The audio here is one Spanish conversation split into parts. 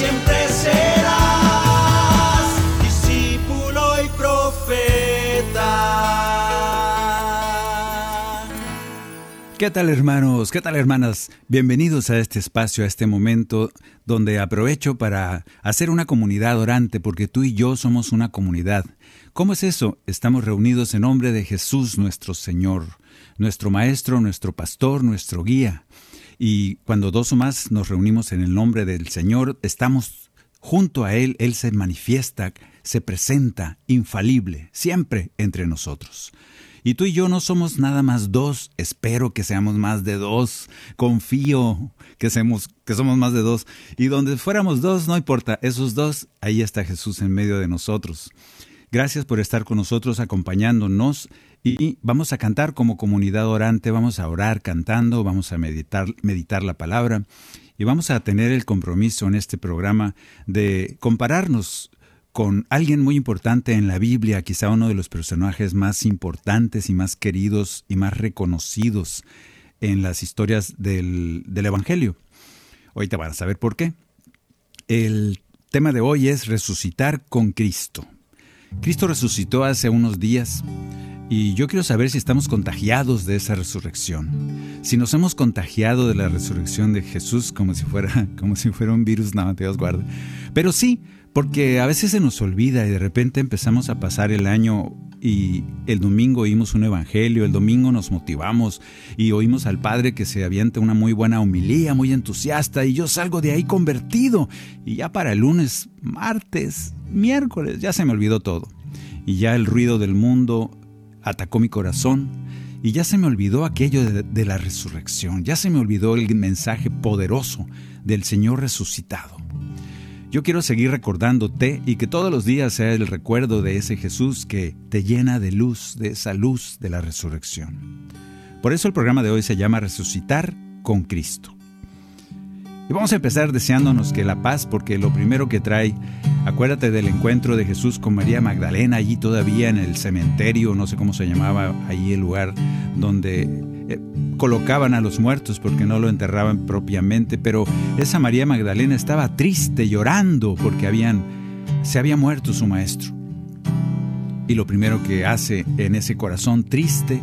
Siempre serás discípulo y profeta. ¿Qué tal hermanos? ¿Qué tal hermanas? Bienvenidos a este espacio, a este momento donde aprovecho para hacer una comunidad orante porque tú y yo somos una comunidad. ¿Cómo es eso? Estamos reunidos en nombre de Jesús nuestro Señor, nuestro Maestro, nuestro Pastor, nuestro Guía. Y cuando dos o más nos reunimos en el nombre del Señor, estamos junto a Él, Él se manifiesta, se presenta infalible, siempre entre nosotros. Y tú y yo no somos nada más dos, espero que seamos más de dos, confío que, seamos, que somos más de dos. Y donde fuéramos dos, no importa, esos dos, ahí está Jesús en medio de nosotros. Gracias por estar con nosotros acompañándonos y vamos a cantar como comunidad orante, vamos a orar cantando, vamos a meditar, meditar la palabra y vamos a tener el compromiso en este programa de compararnos con alguien muy importante en la Biblia, quizá uno de los personajes más importantes y más queridos y más reconocidos en las historias del, del Evangelio. Hoy te van a saber por qué. El tema de hoy es resucitar con Cristo. Cristo resucitó hace unos días y yo quiero saber si estamos contagiados de esa resurrección. Si nos hemos contagiado de la resurrección de Jesús como si fuera, como si fuera un virus, no, Dios guarde. Pero sí, porque a veces se nos olvida y de repente empezamos a pasar el año y el domingo oímos un evangelio, el domingo nos motivamos y oímos al Padre que se avienta una muy buena homilía, muy entusiasta y yo salgo de ahí convertido y ya para el lunes, martes, miércoles, ya se me olvidó todo. Y ya el ruido del mundo atacó mi corazón y ya se me olvidó aquello de, la resurrección, ya se me olvidó el mensaje poderoso del Señor resucitado. Yo quiero seguir recordándote y que todos los días sea el recuerdo de ese Jesús que te llena de luz, de esa luz de la resurrección. Por eso el programa de hoy se llama Resucitar con Cristo. Y vamos a empezar deseándonos que la paz, porque lo primero que trae, acuérdate del encuentro de Jesús con María Magdalena, allí todavía en el cementerio, no sé cómo se llamaba allí el lugar donde eh, colocaban a los muertos porque no lo enterraban propiamente, pero esa María Magdalena estaba triste, llorando porque habían, se había muerto su maestro. Y lo primero que hace en ese corazón triste,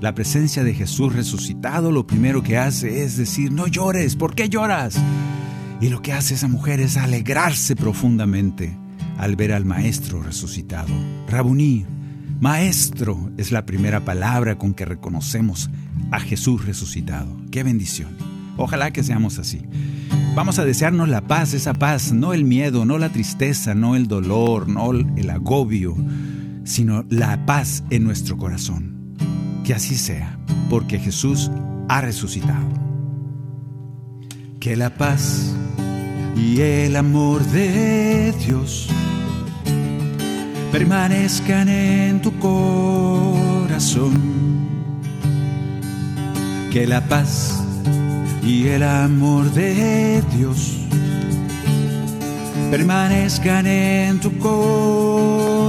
la presencia de Jesús resucitado, lo primero que hace es decir, no llores, ¿por qué lloras? Y lo que hace esa mujer es alegrarse profundamente al ver al Maestro resucitado. Rabuní, Maestro es la primera palabra con que reconocemos a Jesús resucitado. ¡Qué bendición! Ojalá que seamos así. Vamos a desearnos la paz, esa paz, no el miedo, no la tristeza, no el dolor, no el agobio, sino la paz en nuestro corazón. Que así sea, porque Jesús ha resucitado. Que la paz y el amor de Dios permanezcan en tu corazón. Que la paz y el amor de Dios permanezcan en tu corazón.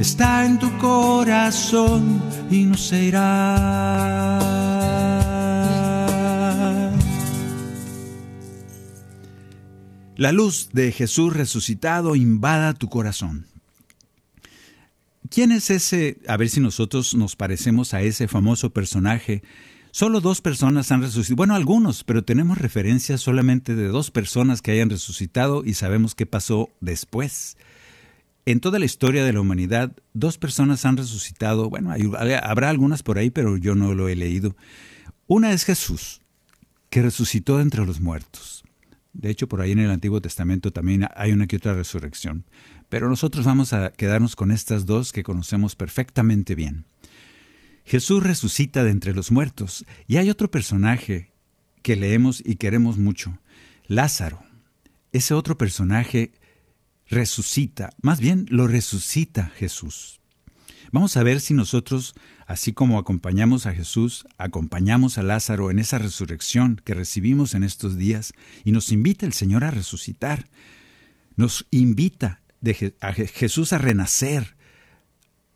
Está en tu corazón y no se irá. La luz de Jesús resucitado invada tu corazón. ¿Quién es ese? A ver si nosotros nos parecemos a ese famoso personaje. Solo dos personas han resucitado. Bueno, algunos, pero tenemos referencias solamente de dos personas que hayan resucitado y sabemos qué pasó después. En toda la historia de la humanidad, dos personas han resucitado. Bueno, habrá algunas por ahí, pero yo no lo he leído. Una es Jesús, que resucitó entre los muertos. De hecho, por ahí en el Antiguo Testamento también hay una que otra resurrección. Pero nosotros vamos a quedarnos con estas dos que conocemos perfectamente bien. Jesús resucita de entre los muertos y hay otro personaje que leemos y queremos mucho, Lázaro. Ese otro personaje resucita, más bien lo resucita Jesús. Vamos a ver si nosotros Así como acompañamos a Jesús, acompañamos a Lázaro en esa resurrección que recibimos en estos días y nos invita el Señor a resucitar. Nos invita a Jesús a renacer,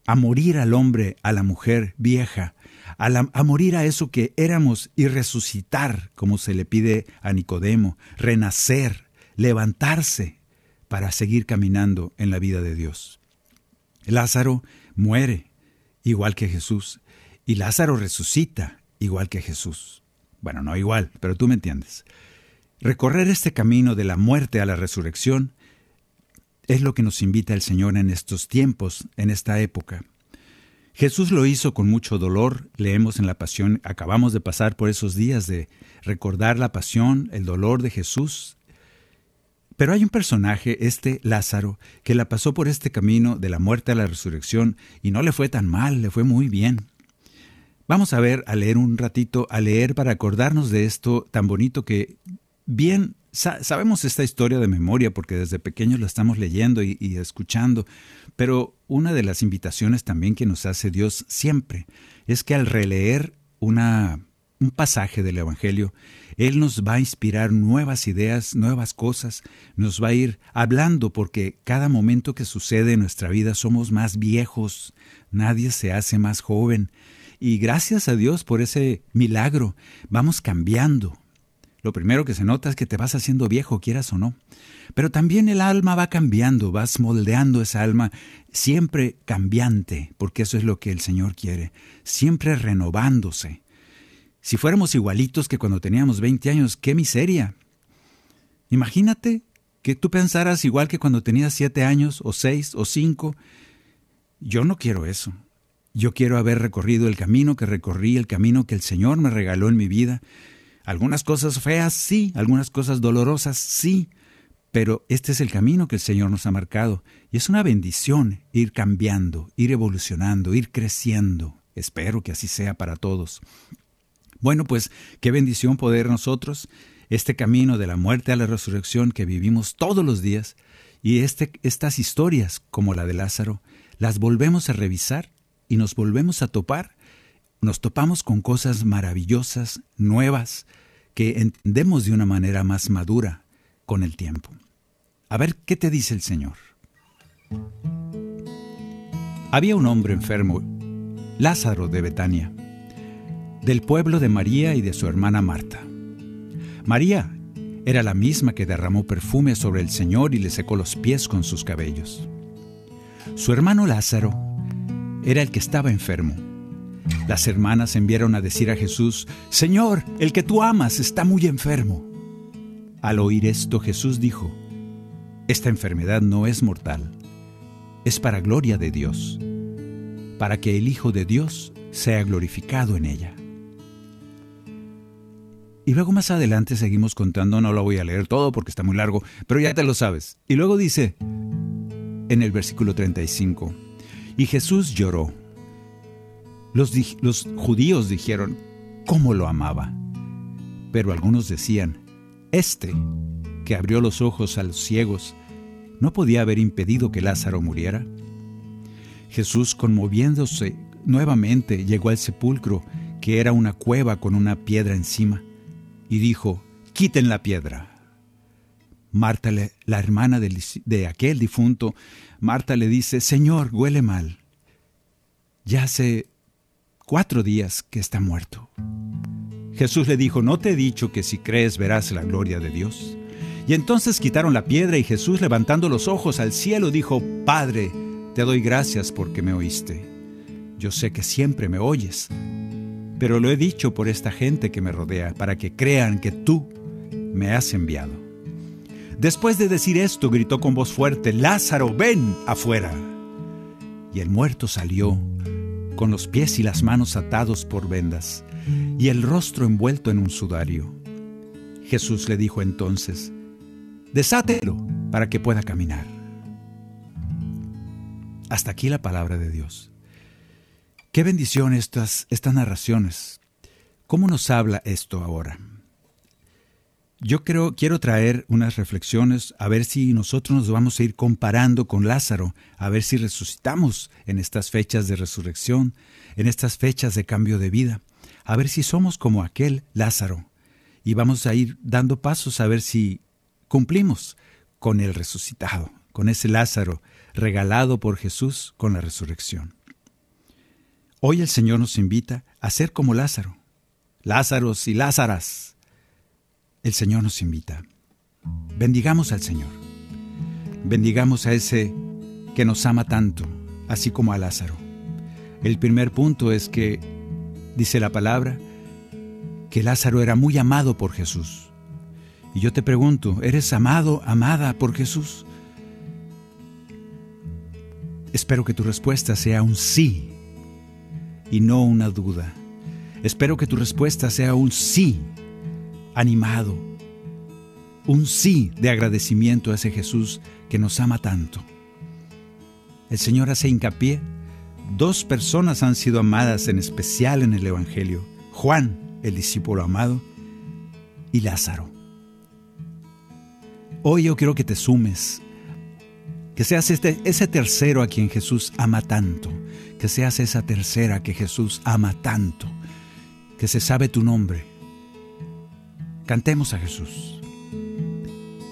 a morir al hombre, a la mujer vieja, a, morir a eso que éramos y resucitar, como se le pide a Nicodemo, renacer, levantarse para seguir caminando en la vida de Dios. Lázaro muere, igual que Jesús, y Lázaro resucita igual que Jesús. Bueno, no igual, pero tú me entiendes. Recorrer este camino de la muerte a la resurrección es lo que nos invita el Señor en estos tiempos, en esta época. Jesús lo hizo con mucho dolor, leemos en la pasión, acabamos de pasar por esos días de recordar la pasión, el dolor de Jesús, pero hay un personaje, este Lázaro, que la pasó por este camino de la muerte a la resurrección y no le fue tan mal, le fue muy bien. Vamos a ver, a leer un ratito, a leer para acordarnos de esto tan bonito que bien sabemos esta historia de memoria porque desde pequeños la estamos leyendo y, y escuchando, pero una de las invitaciones también que nos hace Dios siempre es que al releer una un pasaje del Evangelio, Él nos va a inspirar nuevas ideas, nuevas cosas, nos va a ir hablando porque cada momento que sucede en nuestra vida somos más viejos, nadie se hace más joven. Y gracias a Dios por ese milagro, vamos cambiando. Lo primero que se nota es que te vas haciendo viejo, quieras o no. Pero también el alma va cambiando, vas moldeando esa alma siempre cambiante, porque eso es lo que el Señor quiere, siempre renovándose. Si fuéramos igualitos que cuando teníamos 20 años, qué miseria. Imagínate que tú pensaras igual que cuando tenías 7 años, o 6, o 5. Yo no quiero eso. Yo quiero haber recorrido el camino que recorrí, el camino que el Señor me regaló en mi vida. Algunas cosas feas, sí, algunas cosas dolorosas, sí, pero este es el camino que el Señor nos ha marcado y es una bendición ir cambiando, ir evolucionando, ir creciendo. Espero que así sea para todos. Bueno, pues qué bendición poder nosotros, este camino de la muerte a la resurrección que vivimos todos los días, y este, estas historias, como la de Lázaro, las volvemos a revisar y nos volvemos a topar, nos topamos con cosas maravillosas, nuevas, que entendemos de una manera más madura con el tiempo. A ver, ¿qué te dice el Señor? Había un hombre enfermo, Lázaro de Betania del pueblo de María y de su hermana Marta. María era la misma que derramó perfume sobre el Señor y le secó los pies con sus cabellos. Su hermano Lázaro era el que estaba enfermo. Las hermanas enviaron a decir a Jesús, Señor, el que tú amas está muy enfermo. Al oír esto Jesús dijo, Esta enfermedad no es mortal, es para gloria de Dios, para que el Hijo de Dios sea glorificado en ella. Y luego más adelante seguimos contando, no lo voy a leer todo porque está muy largo, pero ya te lo sabes. Y luego dice en el versículo 35, y Jesús lloró. Los, los judíos dijeron, ¿cómo lo amaba? Pero algunos decían, este, que abrió los ojos a los ciegos, ¿no podía haber impedido que Lázaro muriera? Jesús, conmoviéndose nuevamente, llegó al sepulcro, que era una cueva con una piedra encima y dijo, quiten la piedra. Marta, la hermana de aquel difunto, Marta le dice, Señor, huele mal. Ya hace cuatro días que está muerto. Jesús le dijo, ¿no te he dicho que si crees verás la gloria de Dios? Y entonces quitaron la piedra y Jesús levantando los ojos al cielo dijo, Padre, te doy gracias porque me oíste. Yo sé que siempre me oyes, pero lo he dicho por esta gente que me rodea, para que crean que tú me has enviado. Después de decir esto, gritó con voz fuerte, Lázaro, ven afuera. Y el muerto salió, con los pies y las manos atados por vendas, y el rostro envuelto en un sudario. Jesús le dijo entonces, desátelo para que pueda caminar. Hasta aquí la palabra de Dios. Qué bendición estas, estas narraciones. ¿Cómo nos habla esto ahora? Yo creo, quiero traer unas reflexiones a ver si nosotros nos vamos a ir comparando con Lázaro, a ver si resucitamos en estas fechas de resurrección, en estas fechas de cambio de vida, a ver si somos como aquel Lázaro. Y vamos a ir dando pasos a ver si cumplimos con el resucitado, con ese Lázaro regalado por Jesús con la resurrección. Hoy el Señor nos invita a ser como Lázaro. Lázaros y Lázaras. El Señor nos invita. Bendigamos al Señor. Bendigamos a ese que nos ama tanto, así como a Lázaro. El primer punto es que, dice la palabra, que Lázaro era muy amado por Jesús. Y yo te pregunto, ¿eres amado, amada por Jesús? Espero que tu respuesta sea un sí y no una duda. Espero que tu respuesta sea un sí animado, un sí de agradecimiento a ese Jesús que nos ama tanto. El Señor hace hincapié, dos personas han sido amadas en especial en el Evangelio, Juan, el discípulo amado, y Lázaro. Hoy yo quiero que te sumes, que seas este, ese tercero a quien Jesús ama tanto, que seas esa tercera que Jesús ama tanto, que se sabe tu nombre. Cantemos a Jesús.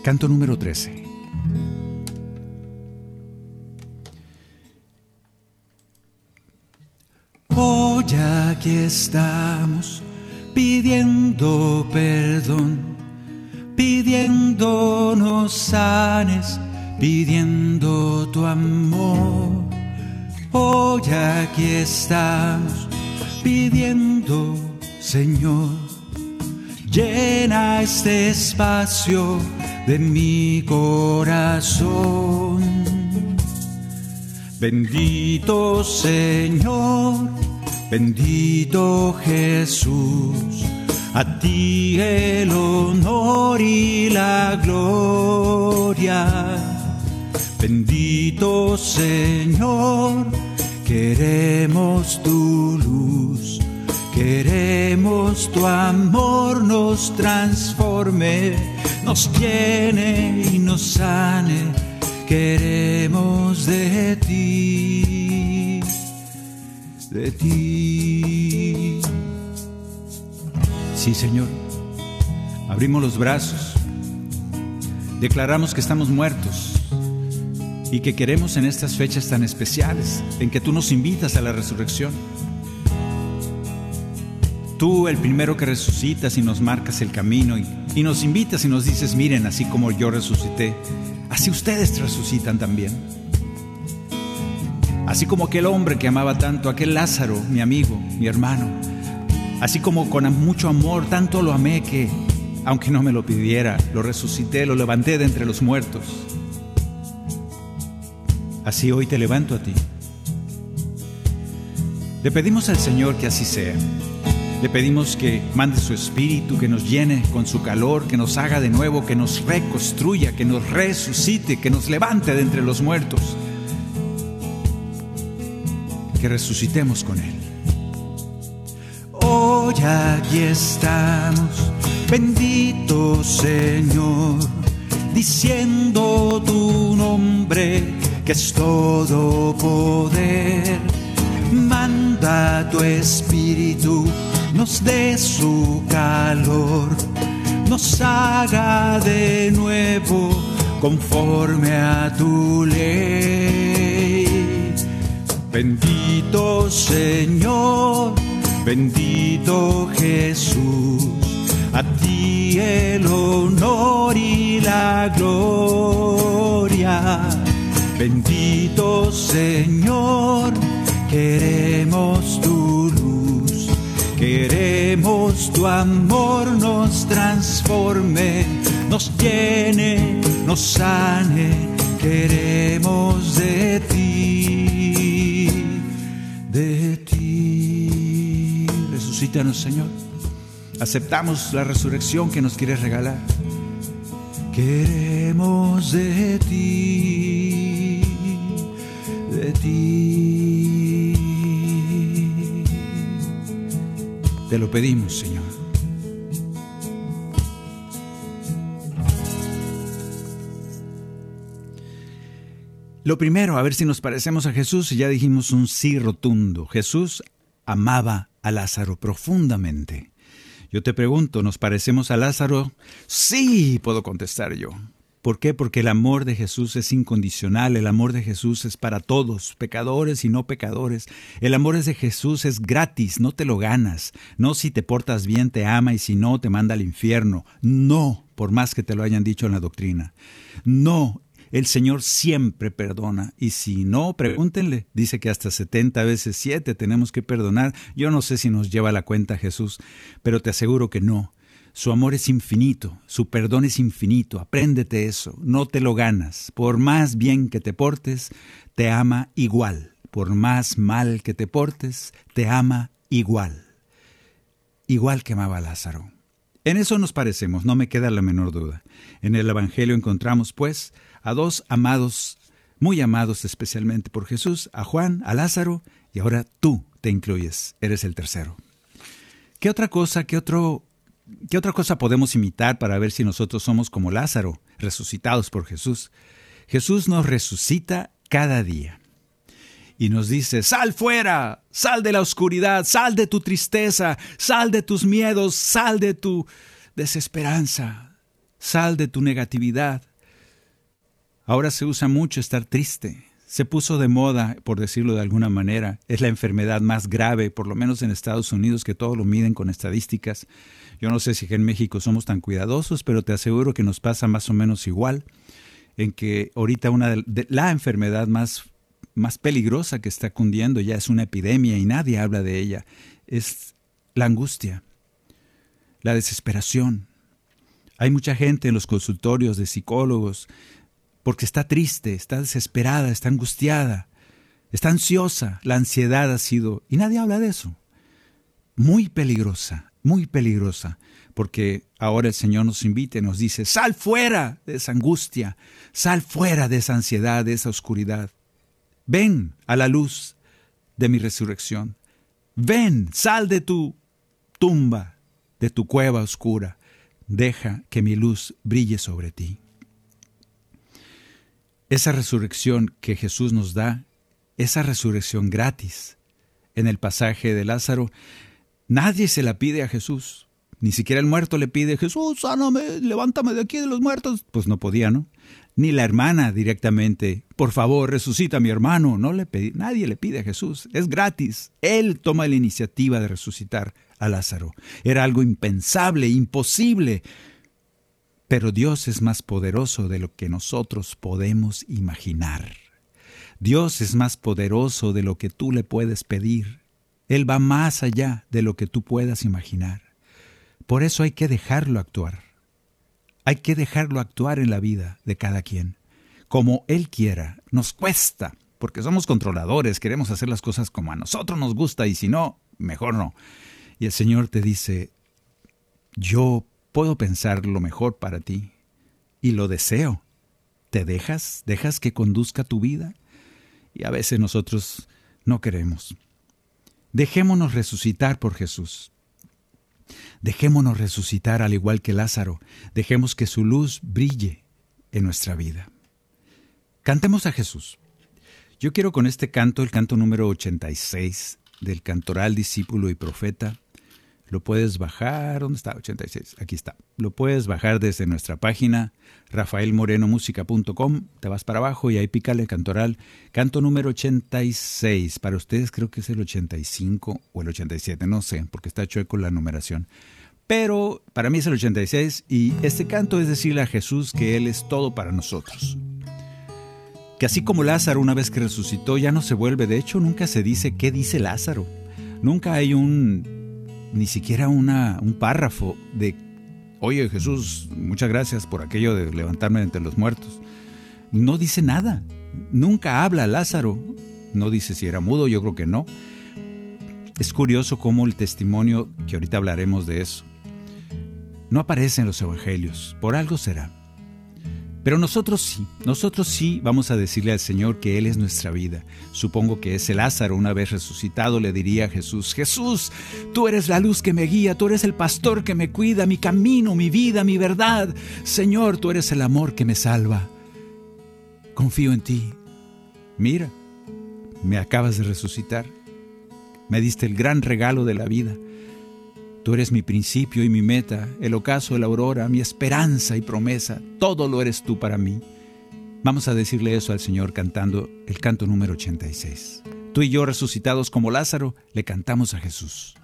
Canto número 13. Hoy aquí estamos pidiendo perdón, pidiéndonos sanes, pidiendo tu amor Hoy aquí estamos pidiendo, Señor, llena este espacio de mi corazón. Bendito Señor, bendito Jesús, a ti el honor y la gloria Bendito Señor, queremos tu luz, queremos tu amor nos transforme, nos llene y nos sane, queremos de ti, de ti. Sí, Señor, abrimos los brazos, declaramos que estamos muertos y que queremos en estas fechas tan especiales, en que tú nos invitas a la resurrección. Tú, el primero que resucitas y nos marcas el camino y, nos invitas y nos dices, miren, así como yo resucité, así ustedes resucitan también. Así como aquel hombre que amaba tanto, aquel Lázaro, mi amigo, mi hermano, así como con mucho amor, tanto lo amé que, aunque no me lo pidiera, lo resucité, lo levanté de entre los muertos. Así hoy te levanto a ti. Le pedimos al Señor que así sea. Le pedimos que mande su espíritu, que nos llene con su calor, que nos haga de nuevo, que nos reconstruya, que nos resucite, que nos levante de entre los muertos. Que resucitemos con Él. Hoy aquí estamos, bendito Señor, diciendo tu nombre que es todo poder. Manda tu espíritu nos dé su calor, nos haga de nuevo conforme a tu ley. Bendito Señor, bendito Jesús, a ti el honor y la gloria. Bendito Señor, queremos tu luz, queremos tu amor nos transforme, nos llene, nos sane, queremos de ti, de ti. Resucítanos, Señor. Aceptamos la resurrección que nos quieres regalar. Queremos de ti, Te lo pedimos, Señor. Lo primero, a ver si nos parecemos a Jesús, ya dijimos un sí rotundo. Jesús amaba a Lázaro profundamente. Yo te pregunto, ¿nos parecemos a Lázaro? Sí, puedo contestar yo. ¿Por qué? Porque el amor de Jesús es incondicional, el amor de Jesús es para todos, pecadores y no pecadores. El amor de Jesús es gratis, no te lo ganas. No si te portas bien te ama y si no te manda al infierno. No, por más que te lo hayan dicho en la doctrina. No, el Señor siempre perdona. Y si no, pregúntenle. Dice que hasta 70 veces 7 tenemos que perdonar. Yo no sé si nos lleva la cuenta Jesús, pero te aseguro que no. Su amor es infinito, su perdón es infinito, apréndete eso, no te lo ganas. Por más bien que te portes, te ama igual. Por más mal que te portes, te ama igual. Igual que amaba a Lázaro. En eso nos parecemos, no me queda la menor duda. En el Evangelio encontramos, pues, a dos amados, muy amados especialmente por Jesús, a Juan, a Lázaro, y ahora tú te incluyes, eres el tercero. ¿Qué otra cosa, qué otro ¿Qué otra cosa podemos imitar para ver si nosotros somos como Lázaro, resucitados por Jesús? Jesús nos resucita cada día y nos dice, sal fuera, sal de la oscuridad, sal de tu tristeza, sal de tus miedos, sal de tu desesperanza, sal de tu negatividad. Ahora se usa mucho estar triste. Se puso de moda, por decirlo de alguna manera. Es la enfermedad más grave, por lo menos en Estados Unidos, que todo lo miden con estadísticas. Yo no sé si en México somos tan cuidadosos, pero te aseguro que nos pasa más o menos igual, en que ahorita una de, la enfermedad más, más peligrosa que está cundiendo ya es una epidemia y nadie habla de ella, es la angustia, la desesperación. Hay mucha gente en los consultorios de psicólogos porque está triste, está desesperada, está angustiada, está ansiosa. La ansiedad ha sido, y nadie habla de eso, muy peligrosa, muy peligrosa, porque ahora el Señor nos invita y nos dice, sal fuera de esa angustia, sal fuera de esa ansiedad, de esa oscuridad. Ven a la luz de mi resurrección. Ven, sal de tu tumba, de tu cueva oscura. Deja que mi luz brille sobre ti. Esa resurrección que Jesús nos da, esa resurrección gratis, en el pasaje de Lázaro, nadie se la pide a Jesús. Ni siquiera el muerto le pide, Jesús, sáname, levántame de aquí de los muertos. Pues no podía, ¿no? Ni la hermana directamente, por favor, resucita a mi hermano. No le pedí, nadie le pide a Jesús, es gratis. Él toma la iniciativa de resucitar a Lázaro. Era algo impensable, imposible. Pero Dios es más poderoso de lo que nosotros podemos imaginar. Dios es más poderoso de lo que tú le puedes pedir. Él va más allá de lo que tú puedas imaginar. Por eso hay que dejarlo actuar. Hay que dejarlo actuar en la vida de cada quien. Como Él quiera. Nos cuesta, porque somos controladores, queremos hacer las cosas como a nosotros nos gusta y si no, mejor no. Y el Señor te dice, yo puedo pensar lo mejor para ti y lo deseo. ¿Te dejas? ¿Dejas que conduzca tu vida? Y a veces nosotros no queremos. Dejémonos resucitar por Jesús. Dejémonos resucitar al igual que Lázaro. Dejemos que su luz brille en nuestra vida. Cantemos a Jesús. Yo quiero con este canto, el canto número 86 del cantoral discípulo y profeta, Lo puedes bajar, ¿dónde está? 86, aquí está. Lo puedes bajar desde nuestra página rafaelmorenomusica.com, te vas para abajo y ahí pícale cantoral, canto número 86. Para ustedes creo que es el 85 o el 87, no sé, porque está chueco la numeración. Pero para mí es el 86 y este canto es decirle a Jesús que Él es todo para nosotros. Que así como Lázaro una vez que resucitó ya no se vuelve, de hecho nunca se dice qué dice Lázaro. Nunca hay un ni siquiera una, un párrafo de, oye Jesús, muchas gracias por aquello de levantarme entre los muertos. No dice nada, nunca habla Lázaro, no dice si era mudo, yo creo que no. Es curioso cómo el testimonio, que ahorita hablaremos de eso, no aparece en los evangelios, por algo será. Pero nosotros sí, nosotros sí vamos a decirle al Señor que Él es nuestra vida. Supongo que ese Lázaro, una vez resucitado, le diría a Jesús, Jesús, tú eres la luz que me guía, tú eres el pastor que me cuida, mi camino, mi vida, mi verdad. Señor, tú eres el amor que me salva. Confío en ti. Mira, me acabas de resucitar. Me diste el gran regalo de la vida. Tú eres mi principio y mi meta, el ocaso la aurora, mi esperanza y promesa. Todo lo eres tú para mí. Vamos a decirle eso al Señor cantando el canto número 86. Tú y yo resucitados como Lázaro, le cantamos a Jesús.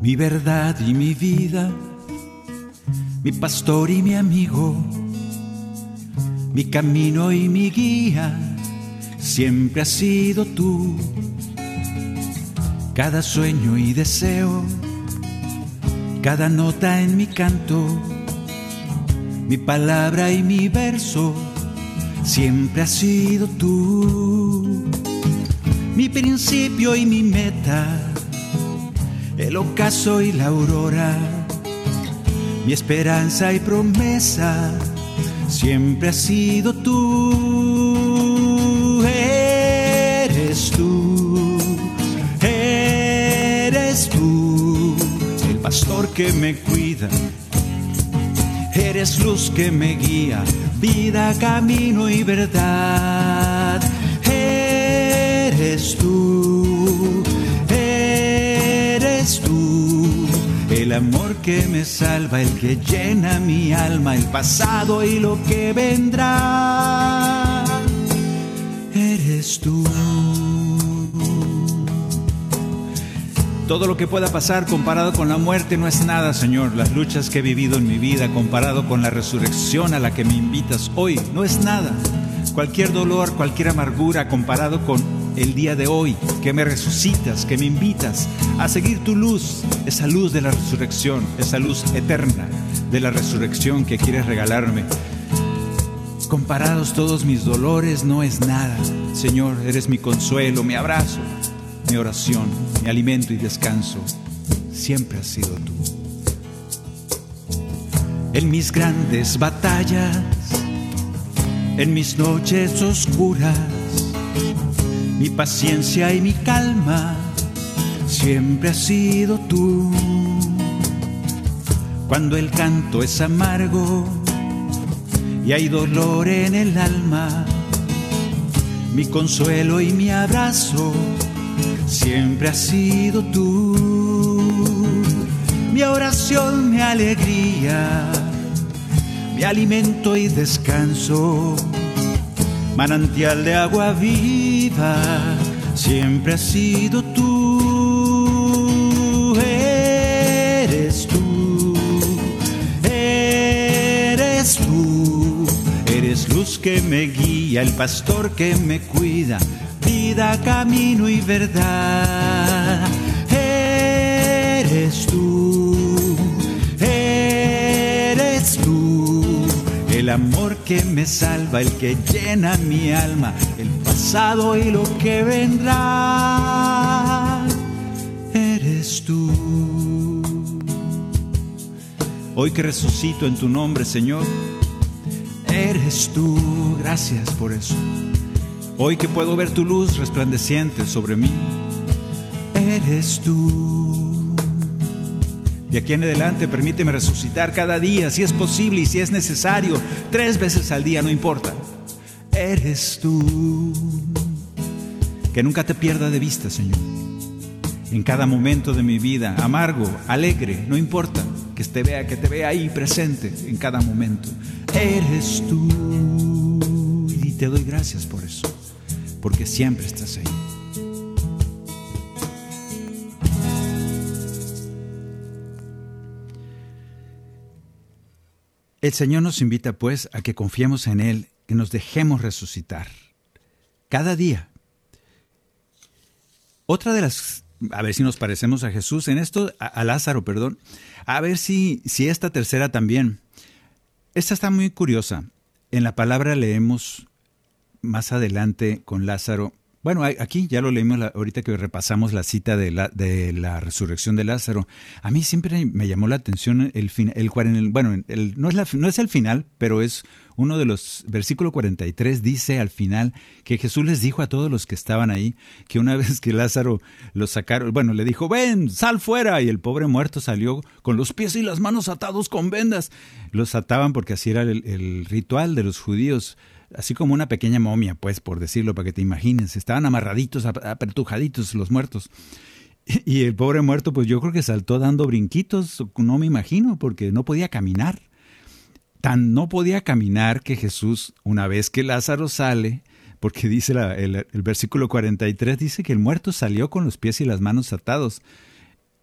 Mi verdad y mi vida, mi pastor y mi amigo, mi camino y mi guía, siempre has sido tú cada sueño y deseo, cada nota en mi canto, mi palabra y mi verso, siempre has sido tú. Mi principio y mi meta, el ocaso y la aurora, mi esperanza y promesa, siempre has sido tú. Que me cuida, eres luz que me guía, vida, camino y verdad. Eres tú, eres tú, el amor que me salva, el que llena mi alma, el pasado y lo que vendrá. Eres tú. Todo lo que pueda pasar comparado con la muerte no es nada, Señor. Las luchas que he vivido en mi vida comparado con la resurrección a la que me invitas hoy no es nada. Cualquier dolor, cualquier amargura comparado con el día de hoy, que me resucitas, que me invitas a seguir tu luz, esa luz de la resurrección, esa luz eterna de la resurrección que quieres regalarme. Comparados todos mis dolores no es nada. Señor, eres mi consuelo, mi abrazo, mi oración, mi alimento y descanso, siempre has sido tú. En mis grandes batallas, en mis noches oscuras, mi paciencia y mi calma, siempre has sido tú. Cuando el canto es amargo y hay dolor en el alma, mi consuelo y mi abrazo siempre has sido tú. Mi oración, mi alegría, mi alimento y descanso, manantial de agua viva, siempre has sido tú. Eres tú, eres tú, eres luz que me guía, el pastor que me cuida camino y verdad. Eres tú, eres tú, el amor que me salva, el que llena mi alma, el pasado y lo que vendrá. Eres tú. Hoy que resucito en tu nombre, Señor, eres tú. Gracias por eso. Hoy que puedo ver tu luz resplandeciente sobre mí, eres tú. De aquí en adelante permíteme resucitar cada día, si es posible y si es necesario, tres veces al día, no importa. Eres tú. Que nunca te pierda de vista, Señor. en cada momento de mi vida, amargo, alegre, no importa, que te vea, que te vea ahí presente en cada momento. Eres tú y te doy gracias por eso, porque siempre estás ahí. El Señor nos invita pues a que confiemos en Él, que nos dejemos resucitar cada día. Otra de las, a ver si nos parecemos a Jesús en esto, a, Lázaro, perdón, a ver si, si esta tercera también. Esta está muy curiosa. En la palabra leemos más adelante con Lázaro bueno, aquí ya lo leímos ahorita que repasamos la cita de la, de la resurrección de Lázaro. A mí siempre me llamó la atención el final, el, bueno, el, no, es la, no es el final, pero es uno de los, versículo 43 dice al final que Jesús les dijo a todos los que estaban ahí que una vez que Lázaro lo sacaron, bueno, le dijo, ven, sal fuera, y el pobre muerto salió con los pies y las manos atados con vendas. Los ataban porque así era el ritual de los judíos así como una pequeña momia, pues, por decirlo, para que te imagines. Estaban amarraditos, apertujaditos los muertos. Y el pobre muerto, pues yo creo que saltó dando brinquitos, no me imagino, porque no podía caminar. Tan no podía caminar que Jesús, una vez que Lázaro sale, porque dice el, el, versículo 43, dice que el muerto salió con los pies y las manos atados.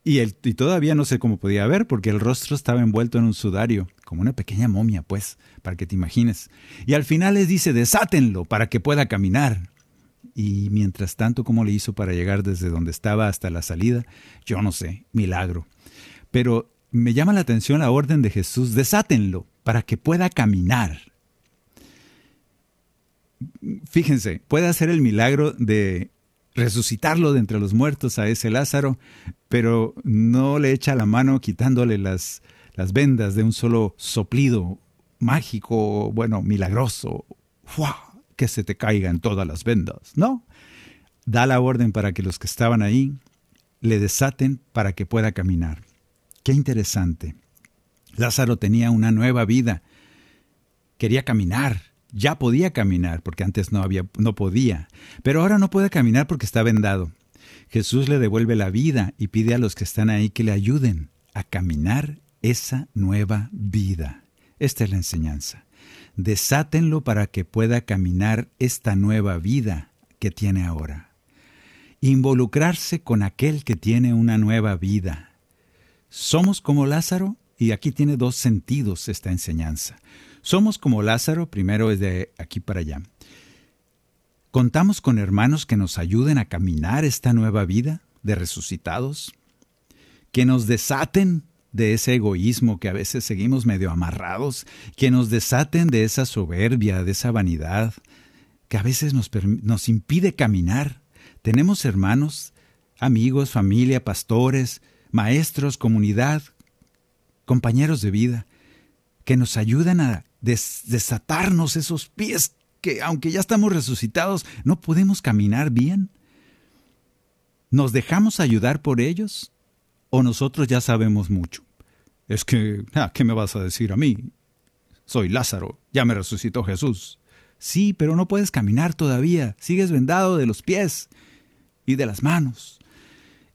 Y, el, y todavía no sé cómo podía ver, porque el rostro estaba envuelto en un sudario, como una pequeña momia, pues, para que te imagines. Y al final les dice, desátenlo para que pueda caminar. Y mientras tanto, ¿cómo le hizo para llegar desde donde estaba hasta la salida? Yo no sé, milagro. Pero me llama la atención la orden de Jesús, desátenlo para que pueda caminar. Fíjense, puede hacer el milagro de resucitarlo de entre los muertos a ese Lázaro, pero no le echa la mano quitándole las, las vendas de un solo soplido mágico, bueno, milagroso, que se te caigan todas las vendas, ¿no? Da la orden para que los que estaban ahí le desaten para que pueda caminar. Qué interesante. Lázaro tenía una nueva vida. Quería caminar, ya podía caminar, porque antes no, había, no podía, pero ahora no puede caminar porque está vendado. Jesús le devuelve la vida y pide a los que están ahí que le ayuden a caminar esa nueva vida. Esta es la enseñanza. Desátenlo para que pueda caminar esta nueva vida que tiene ahora. Involucrarse con aquel que tiene una nueva vida. Somos como Lázaro y aquí tiene dos sentidos esta enseñanza. Somos como Lázaro, primero es de aquí para allá. ¿Contamos con hermanos que nos ayuden a caminar esta nueva vida de resucitados? ¿Que nos desaten de ese egoísmo que a veces seguimos medio amarrados? ¿Que nos desaten de esa soberbia, de esa vanidad que a veces nos, nos impide caminar? Tenemos hermanos, amigos, familia, pastores, maestros, comunidad, compañeros de vida, que nos ayudan a desatarnos esos pies que aunque ya estamos resucitados, no podemos caminar bien? ¿Nos dejamos ayudar por ellos? ¿O nosotros ya sabemos mucho? Es que, ah, ¿qué me vas a decir a mí? Soy Lázaro, ya me resucitó Jesús. Sí, pero no puedes caminar todavía, sigues vendado de los pies y de las manos.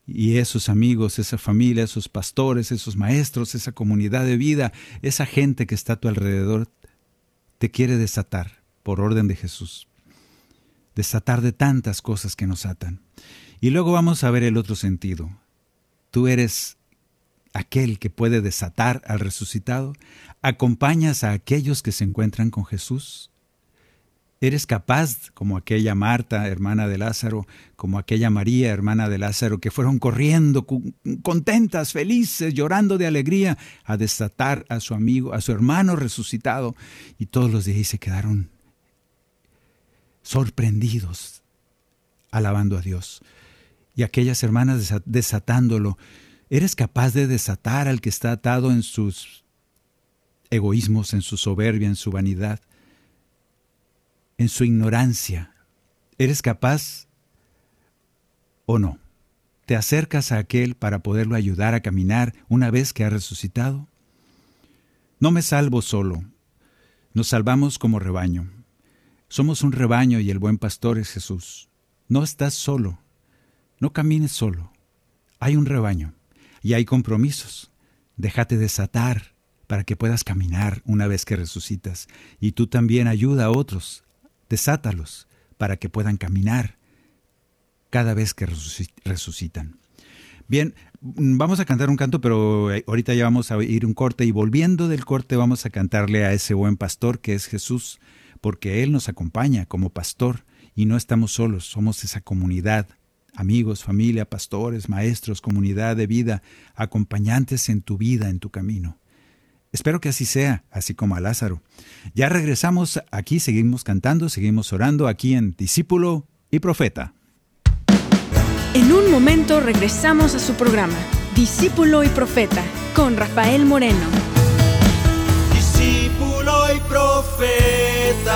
Y esos amigos, esa familia, esos pastores, esos maestros, esa comunidad de vida, esa gente que está a tu alrededor, te quiere desatar por orden de Jesús. Desatar de tantas cosas que nos atan. Y luego vamos a ver el otro sentido. Tú eres aquel que puede desatar al resucitado. Acompañas a aquellos que se encuentran con Jesús. ¿Eres capaz, como aquella Marta, hermana de Lázaro, como aquella María, hermana de Lázaro, que fueron corriendo, contentas, felices, llorando de alegría, a desatar a su amigo, a su hermano resucitado? Y todos los días se quedaron sorprendidos, alabando a Dios. Y aquellas hermanas desatándolo, ¿eres capaz de desatar al que está atado en sus egoísmos, en su soberbia, en su vanidad? En su ignorancia, ¿eres capaz o no? ¿Te acercas a aquel para poderlo ayudar a caminar una vez que ha resucitado? No me salvo solo, nos salvamos como rebaño. Somos un rebaño y el buen pastor es Jesús. No estás solo, no camines solo. hay un rebaño y hay compromisos. Déjate desatar para que puedas caminar una vez que resucitas. Y tú también ayuda a otros. Desátalos para que puedan caminar cada vez que resucitan. Bien, vamos a cantar un canto, pero eh, ahorita ya vamos a ir un corte y volviendo del corte vamos a cantarle a ese buen pastor que es Jesús, porque Él nos acompaña como pastor y no estamos solos, somos esa comunidad, amigos, familia, pastores, maestros, comunidad de vida, acompañantes en tu vida, en tu camino. Espero que así sea, así como a Lázaro. Ya regresamos aquí, seguimos cantando, seguimos orando aquí en Discípulo y Profeta. En un momento regresamos a su programa, Discípulo y Profeta, con Rafael Moreno. Discípulo y Profeta.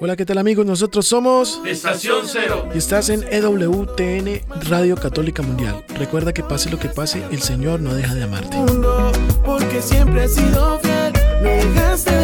Hola, ¿qué tal amigos? Nosotros somos Estación Cero. Y estás en EWTN Radio Católica Mundial. Recuerda que pase lo que pase, el Señor no deja de amarte. Porque siempre he sido fiel, no dejaste de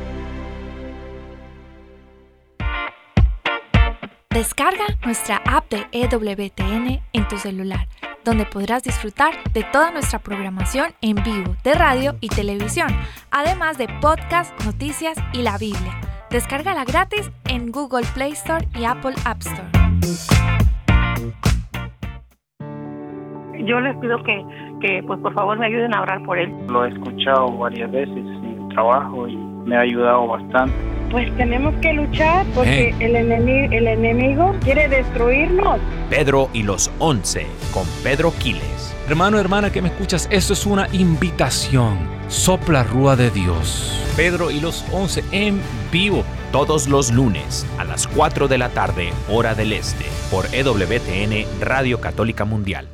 Descarga nuestra app de EWTN en tu celular, donde podrás disfrutar de toda nuestra programación en vivo de radio y televisión, además de podcast, noticias y la Biblia. Descárgala gratis en Google Play Store y Apple App Store. Yo les pido que, que pues por favor me ayuden a orar por él. Lo he escuchado varias veces en el trabajo y me ha ayudado bastante. Pues tenemos que luchar porque el, enemigo, el enemigo quiere destruirnos. Pedro y los once con Pedro Quiles. Hermano, hermana que me escuchas, esto es una invitación. Sopla Rúa de Dios. Pedro y los once en vivo. Todos los lunes a las 4 de la tarde, hora del este, por EWTN Radio Católica Mundial.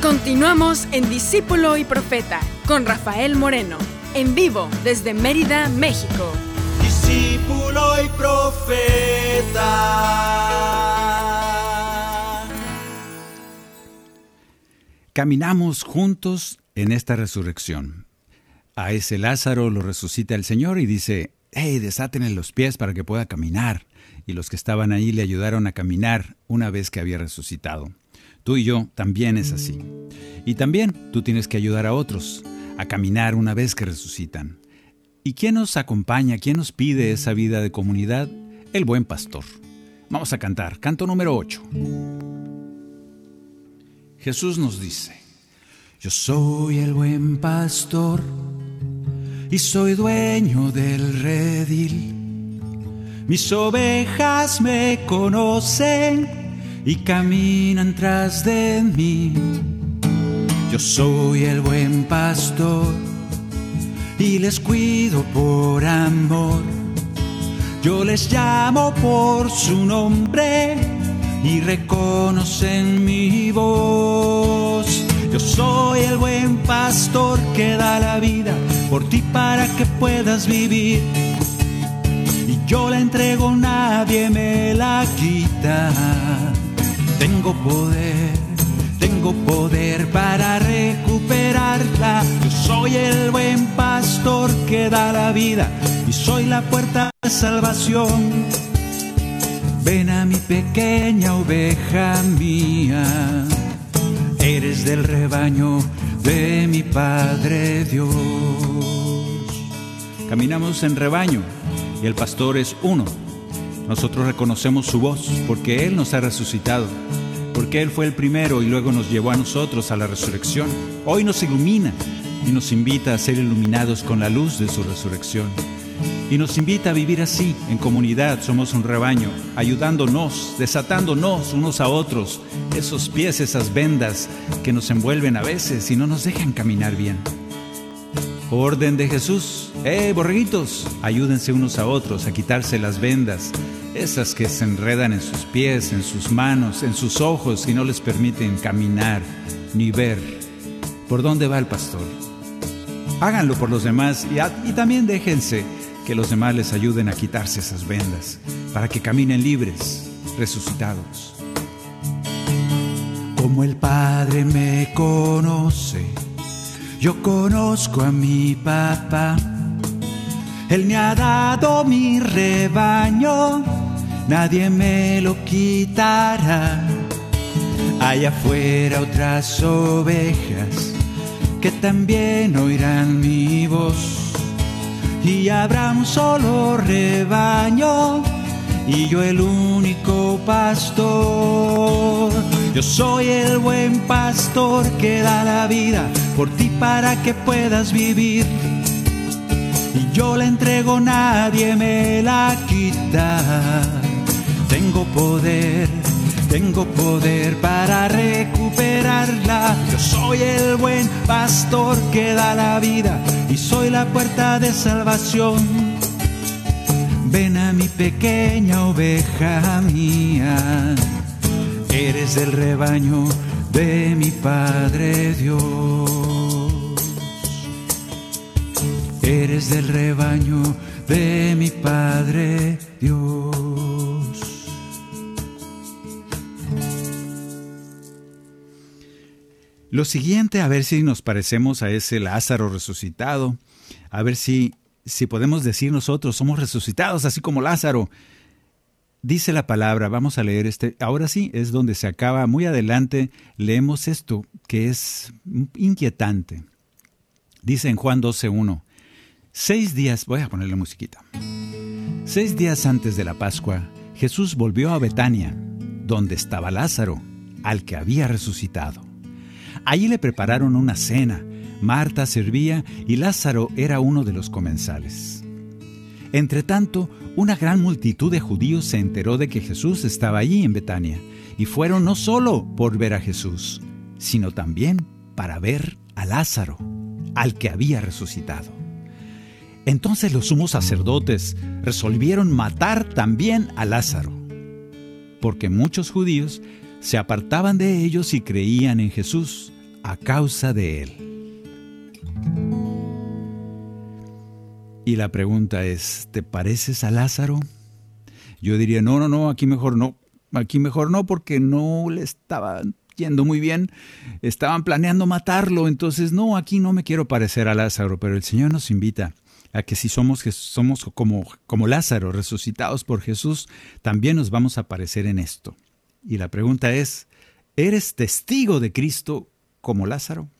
Continuamos en Discípulo y Profeta con Rafael Moreno en vivo desde Mérida, México. Discípulo y profeta. Caminamos juntos en esta resurrección. A ese Lázaro lo resucita el Señor y dice, hey, desátenle los pies para que pueda caminar. Y los que estaban ahí le ayudaron a caminar una vez que había resucitado. Tú y yo también es así. Y también tú tienes que ayudar a otros a caminar una vez que resucitan. ¿Y quién nos acompaña, quién nos pide esa vida de comunidad? El buen pastor. Vamos a cantar, canto número 8. Jesús nos dice, yo soy el buen pastor y soy dueño del redil. Mis ovejas me conocen y caminan tras de mí yo soy el buen pastor y les cuido por amor. Yo les llamo por su nombre y reconocen mi voz. Yo soy el buen pastor que da la vida por ti para que puedas vivir. Y yo la entrego, nadie me la quita. Tengo poder tengo poder para recuperarla. Yo soy el buen pastor que da la vida y soy la puerta de salvación. Ven a mi pequeña oveja mía, eres del rebaño de mi Padre Dios. Caminamos en rebaño y el pastor es uno. Nosotros reconocemos su voz porque Él nos ha resucitado porque Él fue el primero y luego nos llevó a nosotros a la resurrección. Hoy nos ilumina y nos invita a ser iluminados con la luz de su resurrección. y nos invita a vivir así, en comunidad, somos un rebaño, ayudándonos, desatándonos unos a otros, esos pies, esas vendas que nos envuelven a veces y no nos dejan caminar bien. Orden de Jesús, ¡eh, borreguitos! Ayúdense unos a otros a quitarse las vendas, esas que se enredan en sus pies, en sus manos, en sus ojos y no les permiten caminar ni ver por dónde va el pastor. Háganlo por los demás y, y también déjense que los demás les ayuden a quitarse esas vendas para que caminen libres, resucitados. Como el Padre me conoce, yo conozco a mi papá. Él me ha dado mi rebaño, nadie me lo quitará. Allá afuera otras ovejas que también oirán mi voz y habrá un solo rebaño y yo el único pastor. Yo soy el buen pastor que da la vida por ti para que puedas vivir. Y yo la entrego, nadie me la quita. Tengo poder tengo poder para recuperarla. Yo soy el buen pastor que da la vida y soy la puerta de salvación. Ven a mi pequeña oveja mía, eres el rebaño de mi Padre Dios. Eres del rebaño de mi Padre Dios. Lo siguiente, a ver si nos parecemos a ese Lázaro resucitado, a ver si, si podemos decir nosotros somos resucitados así como Lázaro. Dice la palabra, vamos a leer este, ahora sí, es donde se acaba, muy adelante leemos esto que es inquietante. Dice en Juan 12.1, seis días, voy a ponerle musiquita, seis días antes de la Pascua, Jesús volvió a Betania, donde estaba Lázaro, al que había resucitado. Allí le prepararon una cena. Marta servía y Lázaro era uno de los comensales. Entretanto, una gran multitud de judíos se enteró de que Jesús estaba allí en Betania, y fueron no solo por ver a Jesús, sino también para ver a Lázaro, al que había resucitado. Entonces los sumos sacerdotes resolvieron matar también a Lázaro, porque muchos judíos se apartaban de ellos y creían en Jesús a causa de él. La pregunta es, ¿te pareces a Lázaro? Yo diría, no, no, no, aquí mejor no, aquí mejor no, porque no le estaba yendo muy bien, estaban planeando matarlo, entonces no, aquí no me quiero parecer a Lázaro, pero el Señor nos invita a que si somos, somos como, como Lázaro, resucitados por Jesús, también nos vamos a parecer en esto. Y la pregunta es, ¿eres testigo de Cristo como Lázaro.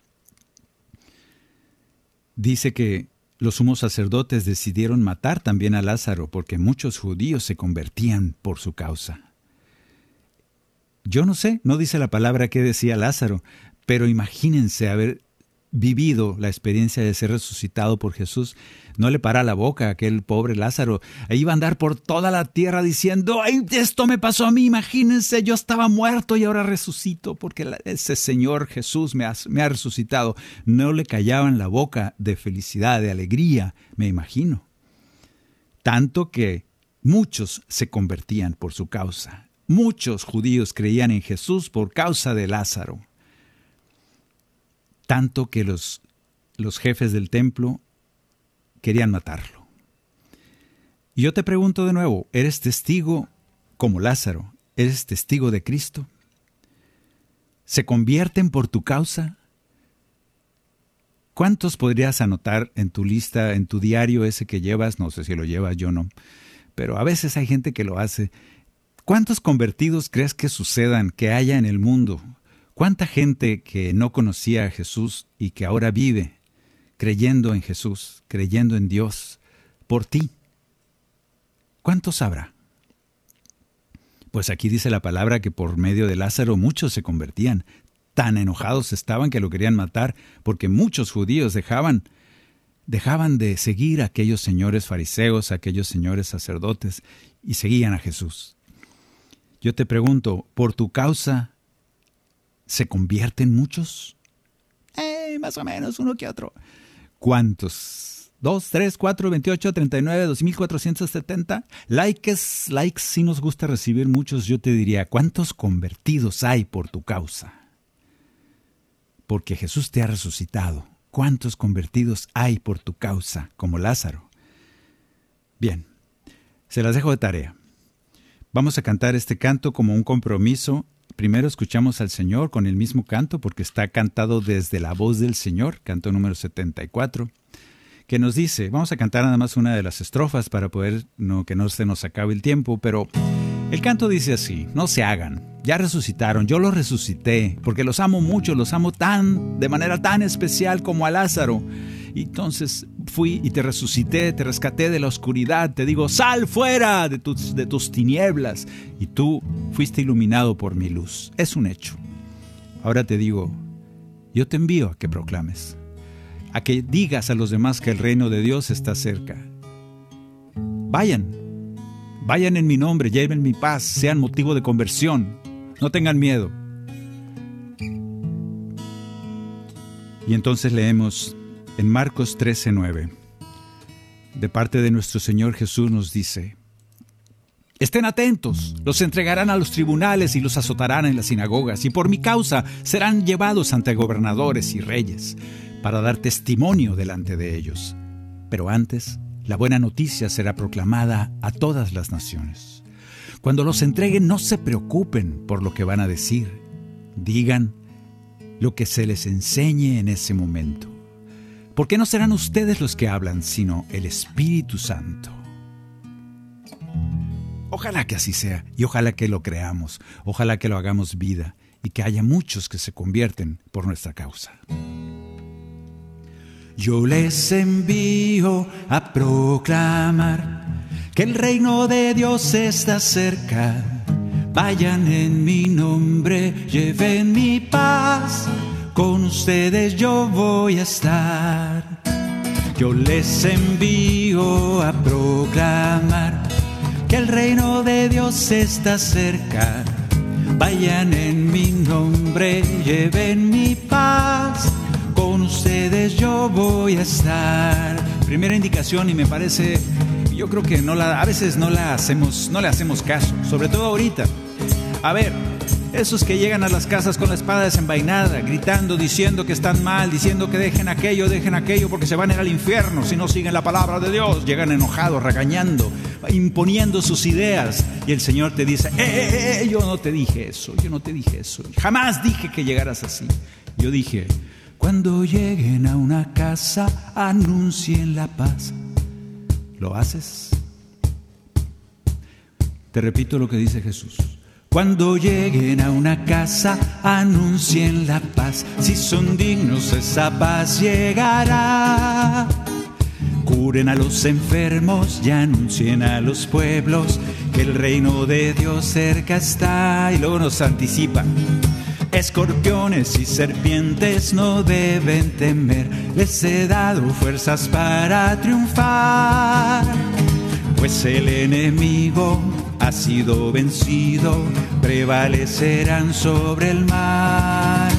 Dice que los sumos sacerdotes decidieron matar también a Lázaro porque muchos judíos se convertían por su causa. Yo no sé, no dice la palabra que decía Lázaro, pero imagínense haber vivido la experiencia de ser resucitado por Jesús, no le para la boca a aquel pobre Lázaro. Ahí iba a andar por toda la tierra diciendo, Ay, esto me pasó a mí, imagínense, yo estaba muerto y ahora resucito porque ese Señor Jesús me ha, me ha resucitado. No le callaban la boca de felicidad, de alegría, me imagino. Tanto que muchos se convertían por su causa. Muchos judíos creían en Jesús por causa de Lázaro tanto que los, los jefes del templo querían matarlo. Y yo te pregunto de nuevo, ¿eres testigo como Lázaro? ¿Eres testigo de Cristo? ¿Se convierten por tu causa? ¿Cuántos podrías anotar en tu lista, en tu diario ese que llevas? No sé si lo llevas, yo no. Pero a veces hay gente que lo hace. ¿Cuántos convertidos crees que sucedan, que haya en el mundo? ¿Cuánta gente que no conocía a Jesús y que ahora vive creyendo en Jesús, creyendo en Dios, por ti? ¿Cuántos habrá? Pues aquí dice la palabra que por medio de Lázaro muchos se convertían. Tan enojados estaban que lo querían matar porque muchos judíos dejaban dejaban de seguir a aquellos señores fariseos, a aquellos señores sacerdotes, y seguían a Jesús. Yo te pregunto, ¿por tu causa se convierten muchos? Eh, más o menos, uno que otro. ¿Cuántos? ¿Dos, tres, cuatro, veintiocho, treinta y nueve, dos mil cuatrocientos setenta? Likes, likes, si nos gusta recibir muchos, yo te diría, ¿cuántos convertidos hay por tu causa? Porque Jesús te ha resucitado. ¿Cuántos convertidos hay por tu causa, como Lázaro? Bien, se las dejo de tarea. Vamos a cantar este canto como un compromiso. Primero escuchamos al Señor con el mismo canto porque está cantado desde la voz del Señor, canto número 74, que nos dice, vamos a cantar nada más una de las estrofas para poder no, que no se nos acabe el tiempo, pero el canto dice así, no se hagan, ya resucitaron, yo los resucité, porque los amo mucho, los amo tan, de manera tan especial como a Lázaro. Y entonces fui y te resucité, te rescaté de la oscuridad, te digo, sal fuera de tus, de tus tinieblas. Y tú fuiste iluminado por mi luz. Es un hecho. Ahora te digo, yo te envío a que proclames, a que digas a los demás que el reino de Dios está cerca. Vayan, vayan en mi nombre, lleven mi paz, sean motivo de conversión, no tengan miedo. Y entonces leemos en Marcos 13:9, de parte de nuestro Señor Jesús nos dice, Estén atentos, los entregarán a los tribunales y los azotarán en las sinagogas, y por mi causa serán llevados ante gobernadores y reyes, para dar testimonio delante de ellos. Pero antes, la buena noticia será proclamada a todas las naciones. Cuando los entreguen, no se preocupen por lo que van a decir. Digan lo que se les enseñe en ese momento. Porque no serán ustedes los que hablan, sino el Espíritu Santo. Ojalá que así sea y ojalá que lo creamos, ojalá que lo hagamos vida y que haya muchos que se convierten por nuestra causa. Yo les envío a proclamar que el reino de Dios está cerca. Vayan en mi nombre, lleven mi paz con ustedes yo voy a estar. Yo les envío a proclamar que el reino de Dios está cerca. Vayan en mi nombre, lleven mi paz. Con ustedes yo voy a estar. Primera indicación y me parece, yo creo que no la, a veces no la hacemos, no le hacemos caso, sobre todo ahorita. A ver, esos que llegan a las casas con la espada desenvainada, gritando, diciendo que están mal, diciendo que dejen aquello, dejen aquello, porque se van a ir al infierno si no siguen la palabra de Dios. Llegan enojados, regañando, imponiendo sus ideas. Y el Señor te dice, eh, eh, eh, eh yo no te dije eso, yo no te dije eso. Jamás dije que llegaras así. Yo dije, cuando lleguen a una casa, anuncien la paz. ¿Lo haces? Te repito lo que dice Jesús. Cuando lleguen a una casa, anuncien la paz. Si son dignos, esa paz llegará. Curen a los enfermos y anuncien a los pueblos que el reino de Dios cerca está. Y luego nos anticipa. Escorpiones y serpientes no deben temer, les he dado fuerzas para triunfar, pues el enemigo ha sido vencido, prevalecerán sobre el mar.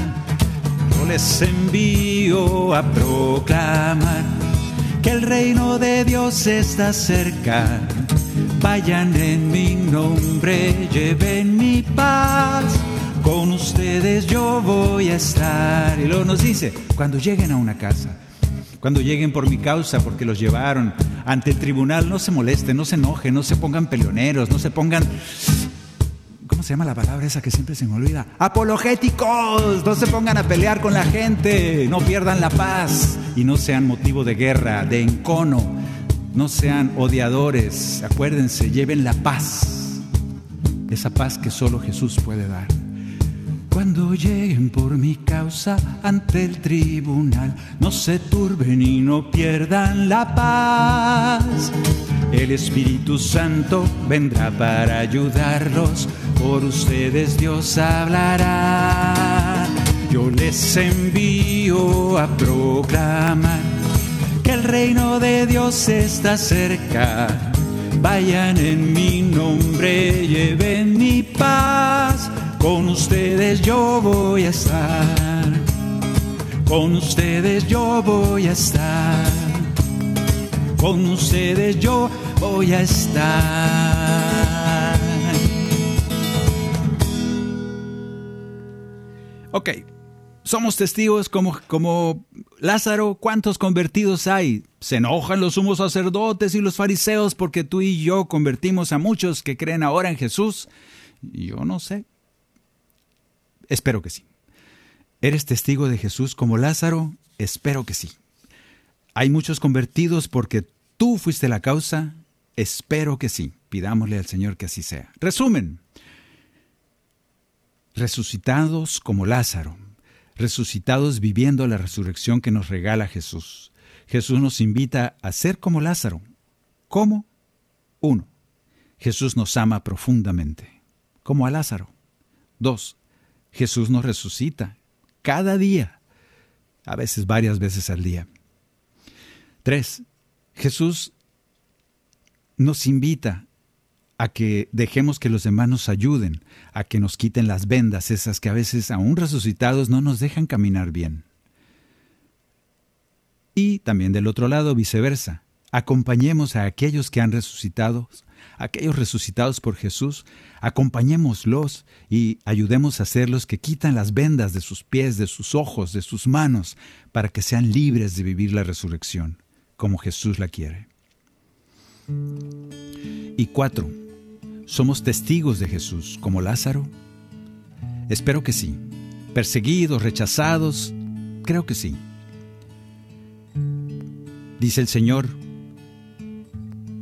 Yo les envío a proclamar que el reino de Dios está cerca. Vayan en mi nombre, lleven mi paz. Con ustedes yo voy a estar. Y luego nos dice, cuando lleguen a una casa, cuando lleguen por mi causa, porque los llevaron ante el tribunal, no se molesten, no se enojen, no se pongan peleoneros, no se pongan... ¿Cómo se llama la palabra esa que siempre se me olvida? Apologéticos, no se pongan a pelear con la gente, no pierdan la paz y no sean motivo de guerra, de encono, no sean odiadores, acuérdense, lleven la paz, esa paz que solo Jesús puede dar. Cuando lleguen por mi causa ante el tribunal, no se turben y no pierdan la paz. El Espíritu Santo vendrá para ayudarlos, por ustedes Dios hablará. Yo les envío a proclamar que el reino de Dios está cerca. Vayan en mi nombre, lleven mi paz. Con ustedes yo voy a estar. Con ustedes yo voy a estar. Con ustedes yo voy a estar. Ok, somos testigos como, como Lázaro, ¿cuántos convertidos hay? Se enojan los sumos sacerdotes y los fariseos porque tú y yo convertimos a muchos que creen ahora en Jesús. Yo no sé. Espero que sí. ¿Eres testigo de Jesús como Lázaro? Espero que sí. ¿Hay muchos convertidos porque tú fuiste la causa? Espero que sí. Pidámosle al Señor que así sea. Resumen. Resucitados como Lázaro, resucitados viviendo la resurrección que nos regala Jesús. Jesús nos invita a ser como Lázaro. ¿Cómo? Uno, Jesús nos ama profundamente, como a Lázaro. Dos, Jesús nos resucita cada día, a veces varias veces al día. Tres, Jesús nos invita a que dejemos que los demás nos ayuden, a que nos quiten las vendas, esas que a veces aún resucitados no nos dejan caminar bien. Y también del otro lado, viceversa, acompañemos a aquellos que han resucitado, aquellos resucitados por Jesús, acompañémoslos y ayudemos a ser los que quitan las vendas de sus pies, de sus ojos, de sus manos, para que sean libres de vivir la resurrección, como Jesús la quiere. Y cuatro, ¿Somos testigos de Jesús como Lázaro? Espero que sí. ¿Perseguidos, rechazados? Creo que sí. Dice el Señor,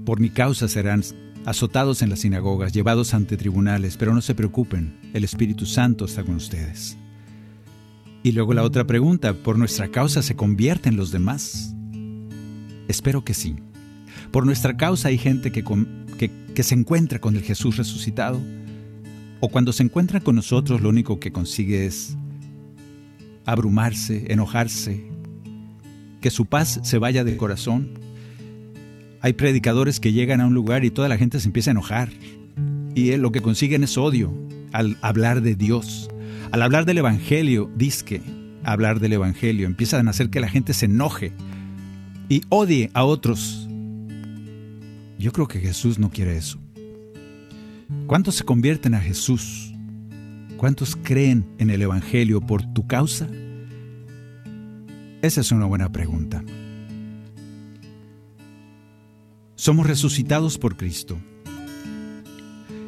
por mi causa serán azotados en las sinagogas, llevados ante tribunales, pero no se preocupen, el Espíritu Santo está con ustedes. Y luego la otra pregunta, ¿por nuestra causa se convierten los demás? Espero que sí. Por nuestra causa hay gente que, que, se encuentra con el Jesús resucitado. O cuando se encuentra con nosotros lo único que consigue es abrumarse, enojarse, que su paz se vaya del corazón. Hay predicadores que llegan a un lugar y toda la gente se empieza a enojar. Y lo que consiguen es odio al hablar de Dios. Al hablar del Evangelio, disque, hablar del Evangelio, empiezan a hacer que la gente se enoje y odie a otros yo creo que Jesús no quiere eso. ¿Cuántos se convierten a Jesús? ¿Cuántos creen en el Evangelio por tu causa? Esa es una buena pregunta. Somos resucitados por Cristo.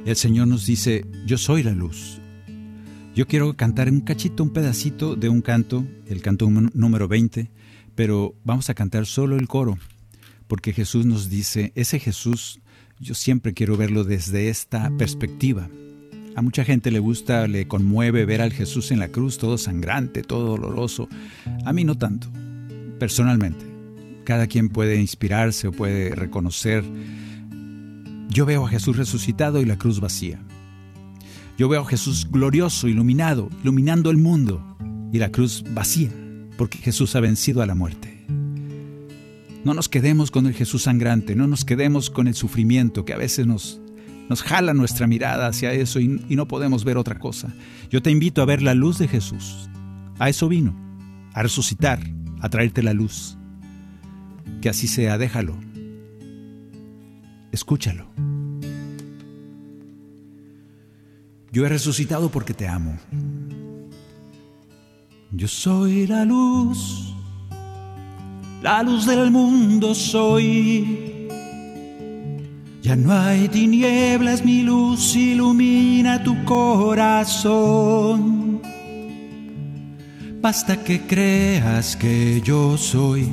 El Señor nos dice, yo soy la luz. Yo quiero cantar un cachito, un pedacito de un canto, el canto número 20, pero vamos a cantar solo el coro porque Jesús nos dice, ese Jesús yo siempre quiero verlo desde esta perspectiva. A mucha gente le gusta, le conmueve ver al Jesús en la cruz, todo sangrante, todo doloroso. A mí no tanto, personalmente. Cada quien puede inspirarse o puede reconocer. Yo veo a Jesús resucitado y la cruz vacía. Yo veo a Jesús glorioso, iluminado, iluminando el mundo y la cruz vacía, porque Jesús ha vencido a la muerte. No nos quedemos con el Jesús sangrante, no nos quedemos con el sufrimiento que a veces nos, nos jala nuestra mirada hacia eso y, y no podemos ver otra cosa. Yo te invito a ver la luz de Jesús. A eso vino, a resucitar, a traerte la luz. Que así sea, déjalo. Escúchalo. Yo he resucitado porque te amo. Yo soy la luz la luz del mundo soy. Ya no hay tinieblas, mi luz ilumina tu corazón. Basta que creas que yo soy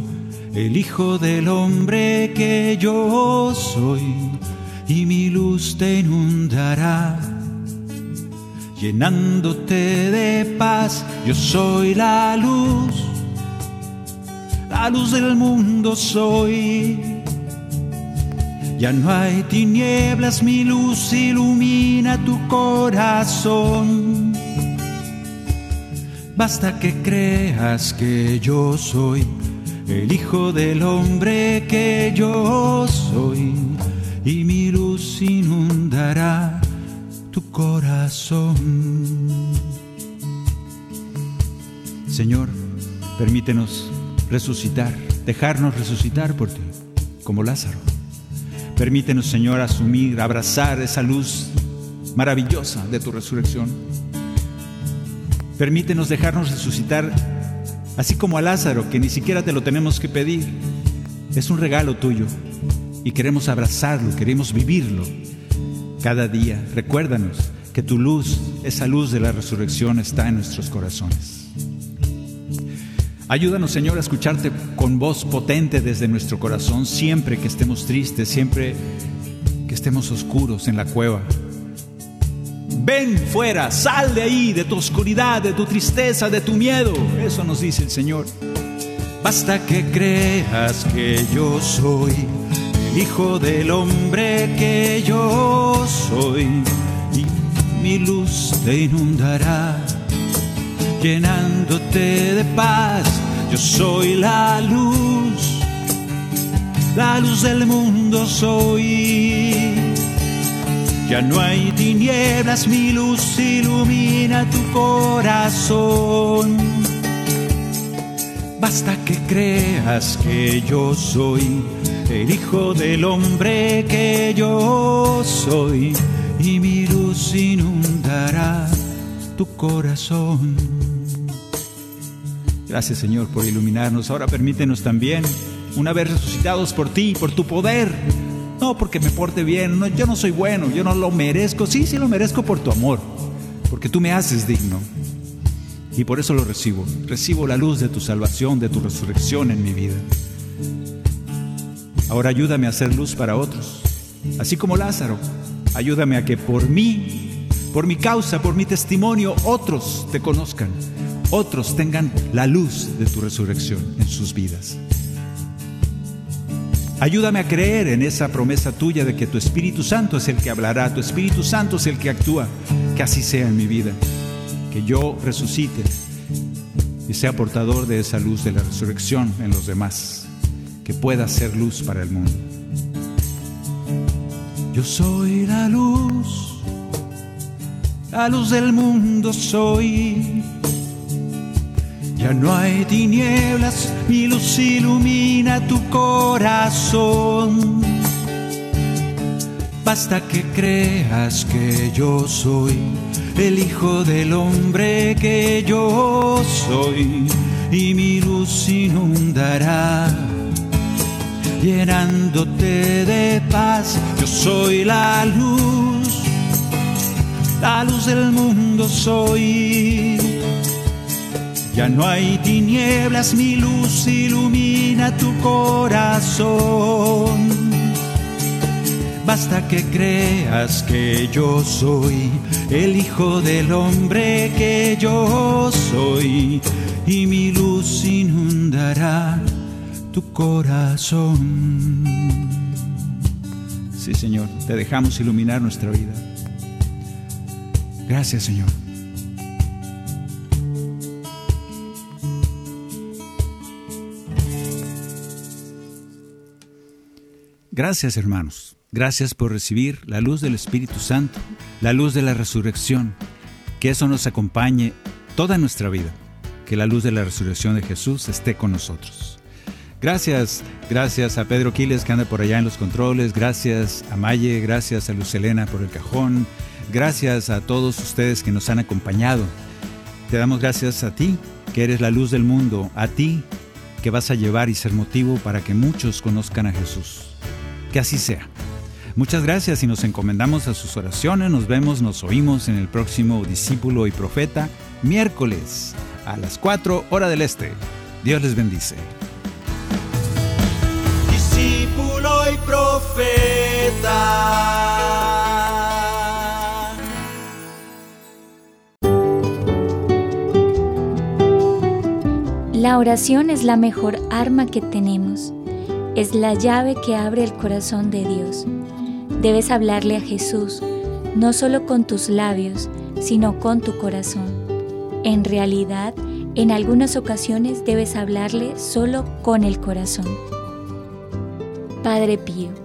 el Hijo del Hombre que yo soy, y mi luz te inundará, llenándote de paz. Yo soy la luz la luz del mundo soy. Ya no hay tinieblas, mi luz ilumina tu corazón. Basta que creas que yo soy el Hijo del Hombre que yo soy, y mi luz inundará tu corazón. Señor, permítenos resucitar, dejarnos resucitar por ti, como Lázaro. Permítenos, Señor, asumir, abrazar esa luz maravillosa de tu resurrección. Permítenos dejarnos resucitar, así como a Lázaro, que ni siquiera te lo tenemos que pedir. Es un regalo tuyo y queremos abrazarlo, queremos vivirlo cada día. Recuérdanos que tu luz, esa luz de la resurrección está en nuestros corazones. Ayúdanos, Señor, a escucharte con voz potente desde nuestro corazón siempre que estemos tristes, siempre que estemos oscuros en la cueva. Ven fuera, sal de ahí, de tu oscuridad, de tu tristeza, de tu miedo. Eso nos dice el Señor. Basta que creas que yo soy el Hijo del Hombre que yo soy y mi luz te inundará llenándote de paz. Yo soy la luz, la luz del mundo soy. Ya no hay tinieblas, mi luz ilumina tu corazón. Basta que creas que yo soy el Hijo del Hombre que yo soy y mi luz inundará tu corazón. Gracias Señor por iluminarnos. Ahora permítenos también, una vez resucitados por ti, por tu poder, no porque me porte bien, no, yo no soy bueno, yo no lo merezco, sí, sí lo merezco por tu amor, porque tú me haces digno. Y por eso lo recibo. Recibo la luz de tu salvación, de tu resurrección en mi vida. Ahora ayúdame a hacer luz para otros, así como Lázaro. Ayúdame a que por mí, por mi causa, por mi testimonio, otros te conozcan otros tengan la luz de tu resurrección en sus vidas. Ayúdame a creer en esa promesa tuya de que tu Espíritu Santo es el que hablará, tu Espíritu Santo es el que actúa, que así sea en mi vida, que yo resucite y sea portador de esa luz de la resurrección en los demás, que pueda ser luz para el mundo. Yo soy la luz, la luz del mundo soy ya no hay tinieblas, mi luz ilumina tu corazón. Basta que creas que yo soy el Hijo del Hombre que yo soy y mi luz inundará, llenándote de paz. Yo soy la luz, la luz del mundo soy ya no hay tinieblas, mi luz ilumina tu corazón. Basta que creas que yo soy el Hijo del Hombre que yo soy y mi luz inundará tu corazón. Sí, Señor, te dejamos iluminar nuestra vida. Gracias, Señor. Gracias hermanos, gracias por recibir la luz del Espíritu Santo, la luz de la resurrección, que eso nos acompañe toda nuestra vida, que la luz de la resurrección de Jesús esté con nosotros. Gracias, gracias a Pedro Quiles que anda por allá en los controles, gracias a Maye, gracias a Luz Elena por el cajón, gracias a todos ustedes que nos han acompañado. Te damos gracias a ti, que eres la luz del mundo, a ti que vas a llevar y ser motivo para que muchos conozcan a Jesús. Que así sea. Muchas gracias y nos encomendamos a sus oraciones. Nos vemos, nos oímos en el próximo Discípulo y Profeta, miércoles a las 4 hora del Este. Dios les bendice. Discípulo y Profeta. La oración es la mejor arma que tenemos es la llave que abre el corazón de Dios. Debes hablarle a Jesús, no solo con tus labios, sino con tu corazón. En realidad, En algunas ocasiones debes hablarle solo con el corazón. Padre Pío